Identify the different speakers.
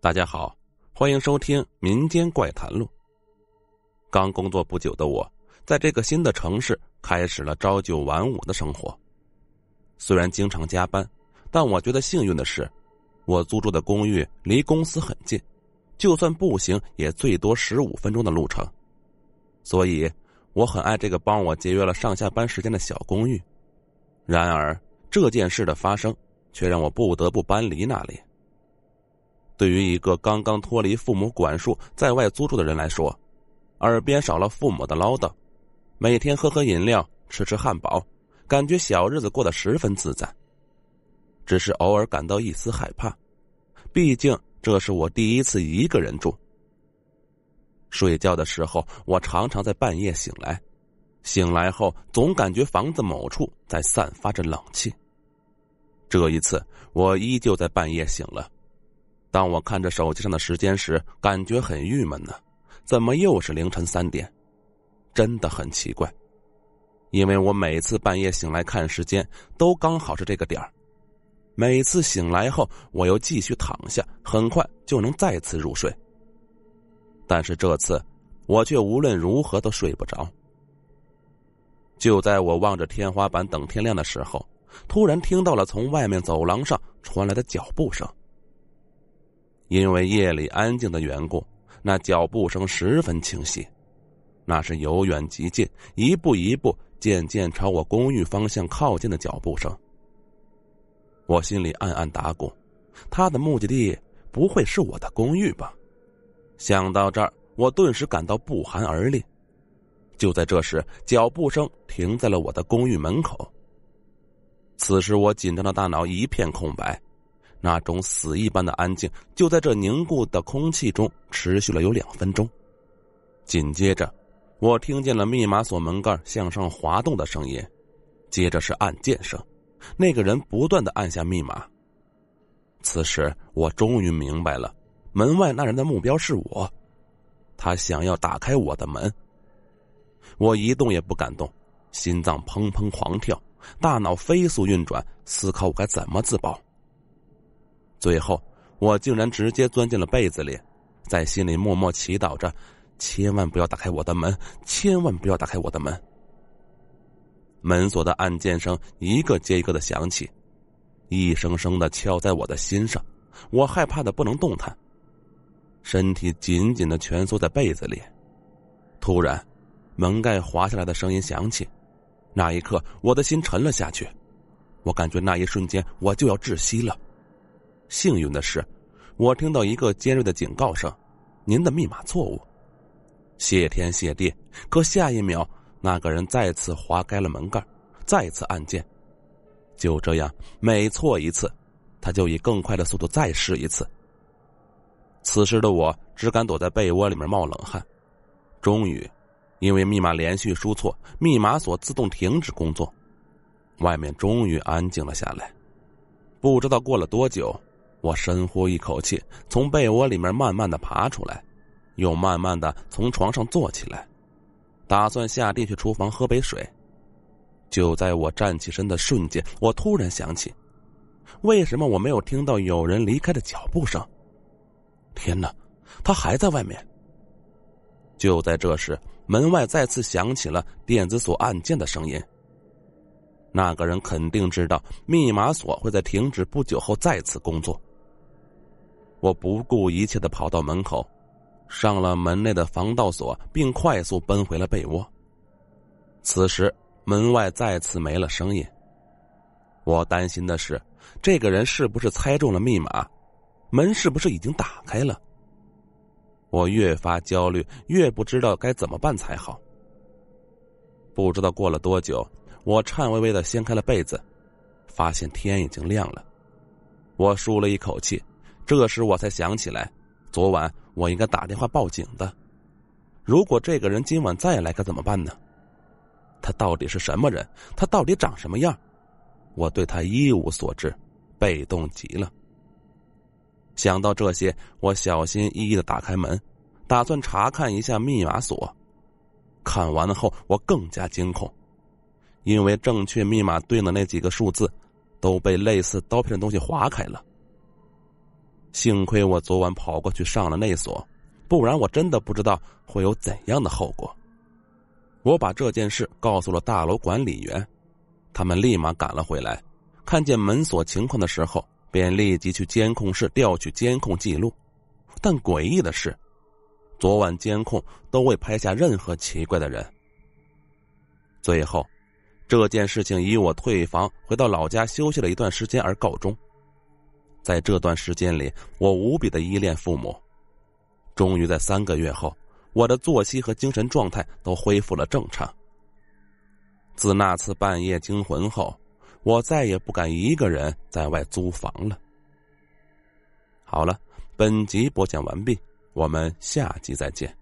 Speaker 1: 大家好，欢迎收听《民间怪谈录》。刚工作不久的我，在这个新的城市开始了朝九晚五的生活。虽然经常加班，但我觉得幸运的是，我租住的公寓离公司很近，就算步行也最多十五分钟的路程。所以，我很爱这个帮我节约了上下班时间的小公寓。然而，这件事的发生却让我不得不搬离那里。对于一个刚刚脱离父母管束在外租住的人来说，耳边少了父母的唠叨，每天喝喝饮料，吃吃汉堡，感觉小日子过得十分自在。只是偶尔感到一丝害怕，毕竟这是我第一次一个人住。睡觉的时候，我常常在半夜醒来，醒来后总感觉房子某处在散发着冷气。这一次，我依旧在半夜醒了。当我看着手机上的时间时，感觉很郁闷呢。怎么又是凌晨三点？真的很奇怪，因为我每次半夜醒来看时间，都刚好是这个点儿。每次醒来后，我又继续躺下，很快就能再次入睡。但是这次，我却无论如何都睡不着。就在我望着天花板等天亮的时候，突然听到了从外面走廊上传来的脚步声。因为夜里安静的缘故，那脚步声十分清晰，那是由远及近，一步一步渐渐朝我公寓方向靠近的脚步声。我心里暗暗打鼓，他的目的地不会是我的公寓吧？想到这儿，我顿时感到不寒而栗。就在这时，脚步声停在了我的公寓门口。此时，我紧张的大脑一片空白。那种死一般的安静，就在这凝固的空气中持续了有两分钟。紧接着，我听见了密码锁门盖向上滑动的声音，接着是按键声，那个人不断的按下密码。此时，我终于明白了，门外那人的目标是我，他想要打开我的门。我一动也不敢动，心脏砰砰狂跳，大脑飞速运转，思考我该怎么自保。最后，我竟然直接钻进了被子里，在心里默默祈祷着：千万不要打开我的门，千万不要打开我的门。门锁的按键声一个接一个的响起，一声声的敲在我的心上，我害怕的不能动弹，身体紧紧的蜷缩在被子里。突然，门盖滑下来的声音响起，那一刻，我的心沉了下去，我感觉那一瞬间我就要窒息了。幸运的是，我听到一个尖锐的警告声：“您的密码错误。”谢天谢地！可下一秒，那个人再次划开了门盖，再次按键。就这样，每错一次，他就以更快的速度再试一次。此时的我只敢躲在被窝里面冒冷汗。终于，因为密码连续输错，密码锁自动停止工作，外面终于安静了下来。不知道过了多久。我深呼一口气，从被窝里面慢慢的爬出来，又慢慢的从床上坐起来，打算下地去厨房喝杯水。就在我站起身的瞬间，我突然想起，为什么我没有听到有人离开的脚步声？天哪，他还在外面！就在这时，门外再次响起了电子锁按键的声音。那个人肯定知道密码锁会在停止不久后再次工作。我不顾一切的跑到门口，上了门内的防盗锁，并快速奔回了被窝。此时门外再次没了声音。我担心的是，这个人是不是猜中了密码？门是不是已经打开了？我越发焦虑，越不知道该怎么办才好。不知道过了多久，我颤巍巍的掀开了被子，发现天已经亮了。我舒了一口气。这时我才想起来，昨晚我应该打电话报警的。如果这个人今晚再来，该怎么办呢？他到底是什么人？他到底长什么样？我对他一无所知，被动极了。想到这些，我小心翼翼的打开门，打算查看一下密码锁。看完了后，我更加惊恐，因为正确密码对应的那几个数字，都被类似刀片的东西划开了。幸亏我昨晚跑过去上了内锁，不然我真的不知道会有怎样的后果。我把这件事告诉了大楼管理员，他们立马赶了回来，看见门锁情况的时候，便立即去监控室调取监控记录。但诡异的是，昨晚监控都未拍下任何奇怪的人。最后，这件事情以我退房回到老家休息了一段时间而告终。在这段时间里，我无比的依恋父母。终于在三个月后，我的作息和精神状态都恢复了正常。自那次半夜惊魂后，我再也不敢一个人在外租房了。好了，本集播讲完毕，我们下集再见。